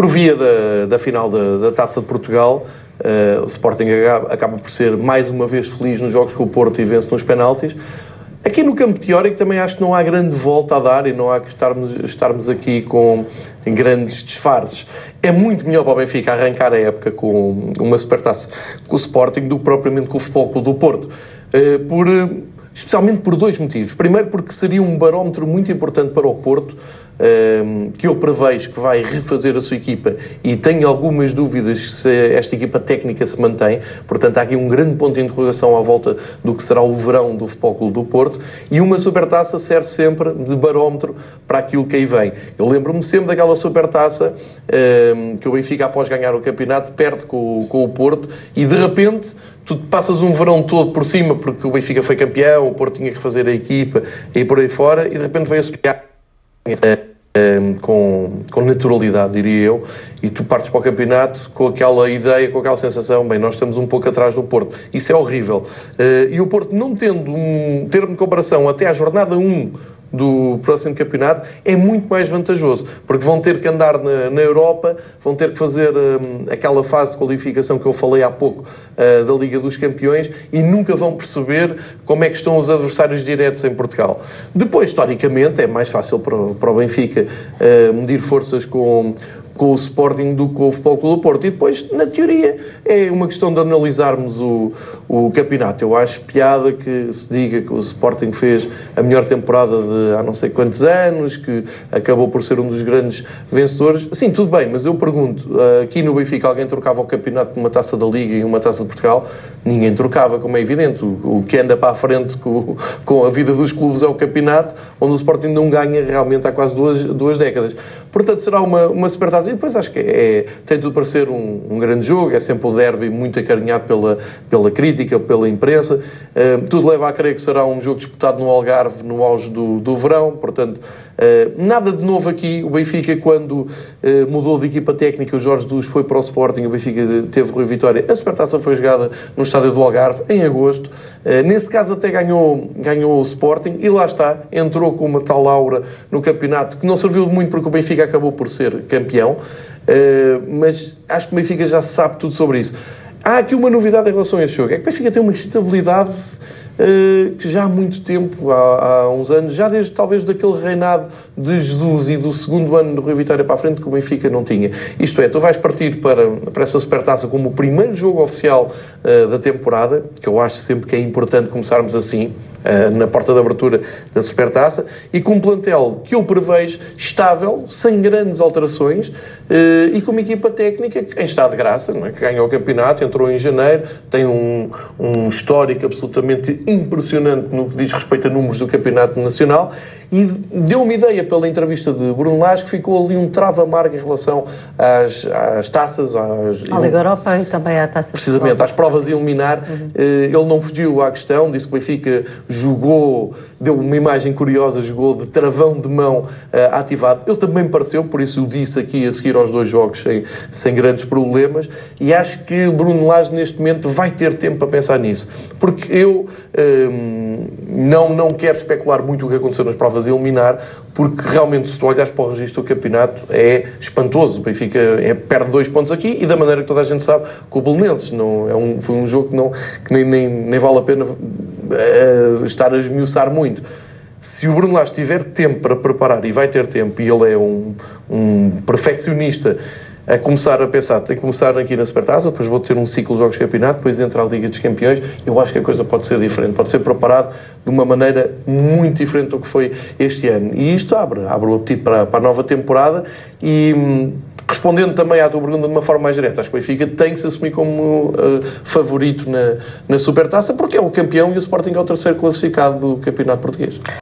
por via da, da final da, da Taça de Portugal, uh, o Sporting acaba, por ser mais uma vez feliz nos jogos com o Porto e vence nos penaltis. Aqui no campo teórico também acho que não há grande volta a dar e não há que estarmos, estarmos aqui com grandes disfarces. É muito melhor para o Benfica arrancar a época com uma supertaça com o Sporting do que propriamente com o Futebol Clube do Porto. Uh, por especialmente por dois motivos. Primeiro, porque seria um barómetro muito importante para o Porto, ehm, que eu prevejo que vai refazer a sua equipa e tenho algumas dúvidas se esta equipa técnica se mantém. Portanto, há aqui um grande ponto de interrogação à volta do que será o verão do Futebol Clube do Porto. E uma supertaça serve sempre de barómetro para aquilo que aí vem. Eu lembro-me sempre daquela supertaça ehm, que o Benfica, após ganhar o campeonato, perde com, com o Porto e de repente tu passas um verão todo por cima porque o Benfica foi campeão, o Porto tinha que fazer a equipa e por aí fora, e de repente veio-se eh, eh, com, com naturalidade, diria eu, e tu partes para o campeonato com aquela ideia, com aquela sensação, bem, nós estamos um pouco atrás do Porto. Isso é horrível. Eh, e o Porto, não tendo um termo de comparação até à jornada 1 do próximo campeonato é muito mais vantajoso, porque vão ter que andar na, na Europa, vão ter que fazer um, aquela fase de qualificação que eu falei há pouco uh, da Liga dos Campeões e nunca vão perceber como é que estão os adversários diretos em Portugal. Depois, historicamente, é mais fácil para, para o Benfica uh, medir forças com com o Sporting do que com o Clube do Porto. E depois, na teoria, é uma questão de analisarmos o, o campeonato. Eu acho piada que se diga que o Sporting fez a melhor temporada de há não sei quantos anos, que acabou por ser um dos grandes vencedores. Sim, tudo bem, mas eu pergunto, aqui no Benfica alguém trocava o campeonato por uma taça da Liga e uma taça de Portugal? Ninguém trocava, como é evidente. O, o que anda para a frente com, com a vida dos clubes é o campeonato, onde o Sporting não ganha realmente há quase duas, duas décadas. Portanto, será uma, uma supertaça e depois acho que é, tem tudo para ser um, um, grande jogo, é sempre o derby muito acarinhado pela, pela crítica, pela imprensa. Uh, tudo leva a crer que será um jogo disputado no Algarve no auge do, do verão, portanto, uh, nada de novo aqui. O Benfica, quando uh, mudou de equipa técnica, o Jorge Jesus foi para o Sporting, o Benfica teve Rui Vitória. A Supertaça foi jogada no estádio do Algarve, em agosto. nesse caso, até ganhou, ganhou o Sporting e lá está, entrou com uma tal aura no campeonato que não serviu muito porque o Benfica acabou por ser campeão. Uh, mas acho que o Benfica já sabe tudo sobre isso. Há aqui uma novidade em relação a este jogo: é que o Benfica tem uma estabilidade que já há muito tempo, há, há, uns anos, já desde talvez daquele reinado de Jesus e do segundo ano do Rui Vitória para a frente, que o Benfica não tinha. Isto é, tu vais partir para, para essa supertaça como o primeiro jogo oficial uh, da temporada, que eu acho sempre que é importante começarmos assim eh, na porta de abertura da Supertaça e com um plantel que eu prevejo estável, sem grandes alterações eh, e com uma equipa técnica em estado de graça, é? que ganhou o campeonato, entrou em janeiro, tem um, um histórico absolutamente impressionante no que diz respeito a números do campeonato nacional e deu uma ideia pela entrevista de Bruno Lage que ficou ali um trava amargo em relação às, às taças, às... À Liga Europa e também à taça Precisamente, às provas a eliminar. Uhum. Ele não fugiu à questão, disse que o Benfica jogou, deu uma imagem curiosa, jogou de travão de mão uh, ativado. Ele também me pareceu, por isso o disse aqui a seguir aos dois jogos sem, sem grandes problemas e acho que Bruno Lage neste momento vai ter tempo para pensar nisso. Porque eu um, não, não quero especular muito o que aconteceu nas provas a eliminar, porque realmente se tu olhas para o registro do campeonato é espantoso. O Benfica é, perde dois pontos aqui e da maneira que toda a gente sabe com o Belenenses. Não, é um, foi um jogo que, não, que nem, nem, nem vale a pena uh, estar a esmiuçar muito. Se o Bruno Lage tiver tempo para preparar, e vai ter tempo, e ele é um, um perfeccionista, a começar a pensar, tem que começar aqui na Supertaça, depois vou ter um ciclo de jogos de campeonato, depois entra a Liga dos Campeões, eu acho que a coisa pode ser diferente, pode ser preparado de uma maneira muito diferente do que foi este ano. E isto abre, abre o apetite para, para a nova temporada e hum, Respondendo também à tua pergunta de uma forma mais direta, acho que o Benfica tem que se assumir como uh, favorito na, na Supertaça, porque é o campeão e o Sporting é o terceiro classificado do Campeonato Português.